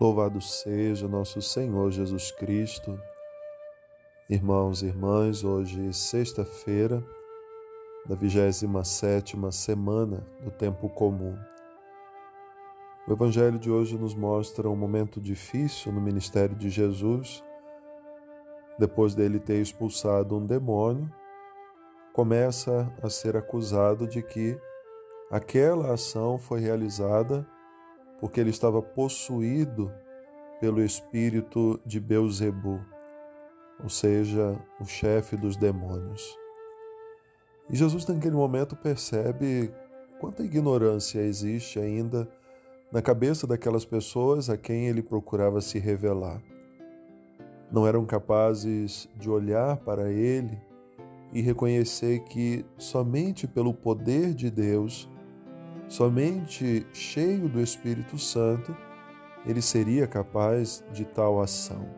Louvado seja nosso Senhor Jesus Cristo. Irmãos e irmãs, hoje sexta-feira da 27 semana do tempo comum. O evangelho de hoje nos mostra um momento difícil no ministério de Jesus. Depois dele ter expulsado um demônio, começa a ser acusado de que aquela ação foi realizada porque ele estava possuído pelo espírito de Beuzebu, ou seja, o chefe dos demônios. E Jesus, naquele momento, percebe quanta ignorância existe ainda na cabeça daquelas pessoas a quem ele procurava se revelar. Não eram capazes de olhar para ele e reconhecer que somente pelo poder de Deus Somente cheio do Espírito Santo ele seria capaz de tal ação.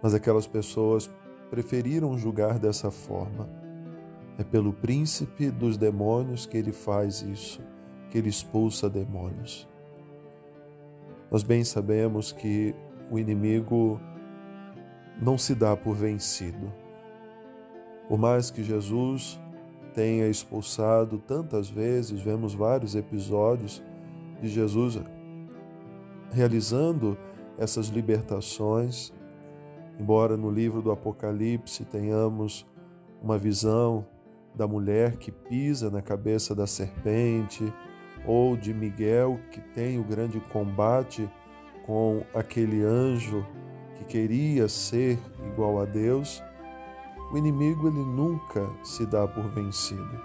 Mas aquelas pessoas preferiram julgar dessa forma. É pelo príncipe dos demônios que ele faz isso, que ele expulsa demônios. Nós bem sabemos que o inimigo não se dá por vencido. Por mais que Jesus tenha expulsado tantas vezes, vemos vários episódios de Jesus realizando essas libertações. Embora no livro do Apocalipse tenhamos uma visão da mulher que pisa na cabeça da serpente, ou de Miguel que tem o grande combate com aquele anjo que queria ser igual a Deus, o inimigo ele nunca se dá por vencido.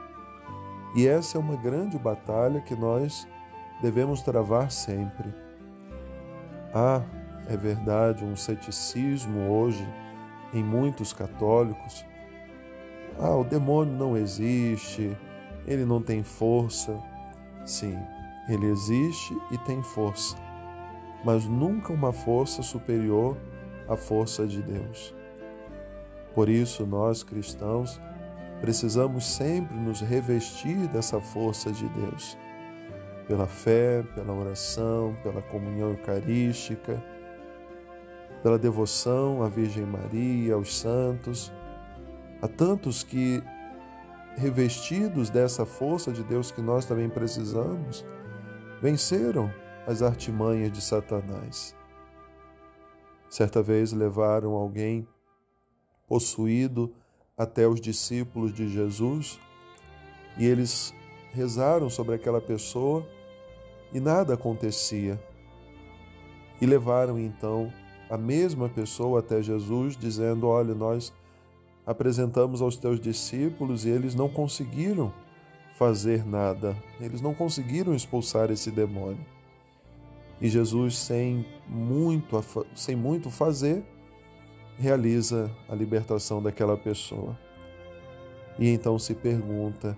E essa é uma grande batalha que nós devemos travar sempre. Há, é verdade, um ceticismo hoje em muitos católicos. Ah, o demônio não existe, ele não tem força. Sim, ele existe e tem força, mas nunca uma força superior à força de Deus. Por isso, nós cristãos precisamos sempre nos revestir dessa força de Deus, pela fé, pela oração, pela comunhão eucarística, pela devoção à Virgem Maria, aos santos, a tantos que, revestidos dessa força de Deus que nós também precisamos, venceram as artimanhas de Satanás. Certa vez levaram alguém possuído até os discípulos de Jesus e eles rezaram sobre aquela pessoa e nada acontecia. E levaram então a mesma pessoa até Jesus, dizendo: Olha, nós apresentamos aos teus discípulos e eles não conseguiram fazer nada, eles não conseguiram expulsar esse demônio. E Jesus, sem muito, sem muito fazer, realiza a libertação daquela pessoa. E então se pergunta: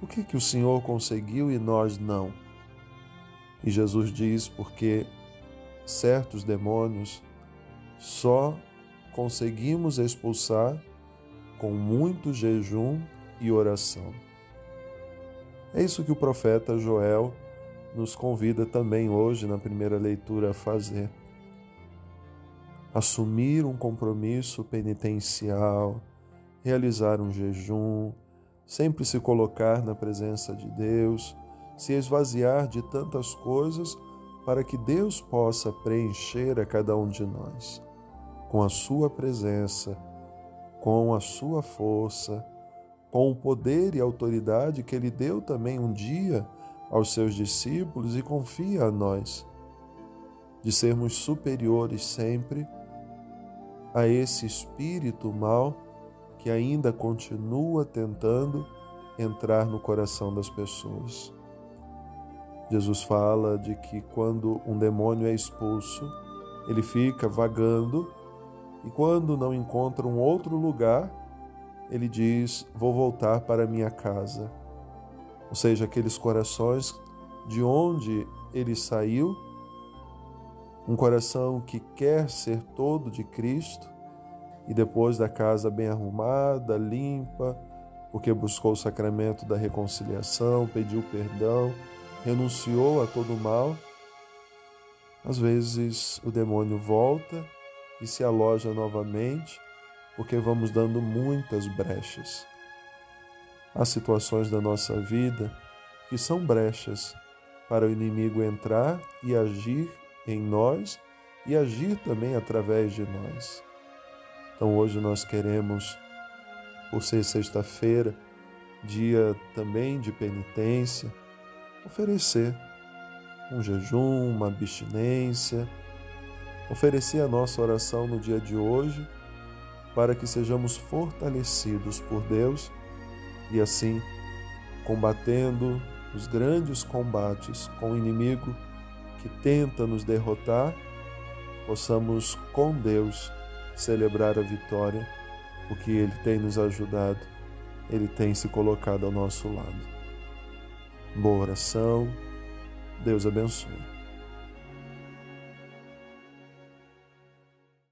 o que que o Senhor conseguiu e nós não? E Jesus diz: porque certos demônios só conseguimos expulsar com muito jejum e oração. É isso que o profeta Joel nos convida também hoje na primeira leitura a fazer assumir um compromisso penitencial, realizar um jejum, sempre se colocar na presença de Deus, se esvaziar de tantas coisas para que Deus possa preencher a cada um de nós com a sua presença, com a sua força, com o poder e autoridade que ele deu também um dia aos seus discípulos e confia a nós, de sermos superiores sempre a esse espírito mal que ainda continua tentando entrar no coração das pessoas. Jesus fala de que quando um demônio é expulso, ele fica vagando e quando não encontra um outro lugar, ele diz: Vou voltar para minha casa. Ou seja, aqueles corações de onde ele saiu um coração que quer ser todo de Cristo e depois da casa bem arrumada, limpa, porque buscou o sacramento da reconciliação, pediu perdão, renunciou a todo mal, Às vezes o demônio volta e se aloja novamente porque vamos dando muitas brechas. Há situações da nossa vida que são brechas para o inimigo entrar e agir em nós e agir também através de nós. Então hoje nós queremos, por ser sexta-feira, dia também de penitência, oferecer um jejum, uma abstinência, oferecer a nossa oração no dia de hoje para que sejamos fortalecidos por Deus e assim combatendo os grandes combates com o inimigo que tenta nos derrotar, possamos com Deus celebrar a vitória, porque Ele tem nos ajudado, Ele tem se colocado ao nosso lado. Boa oração, Deus abençoe.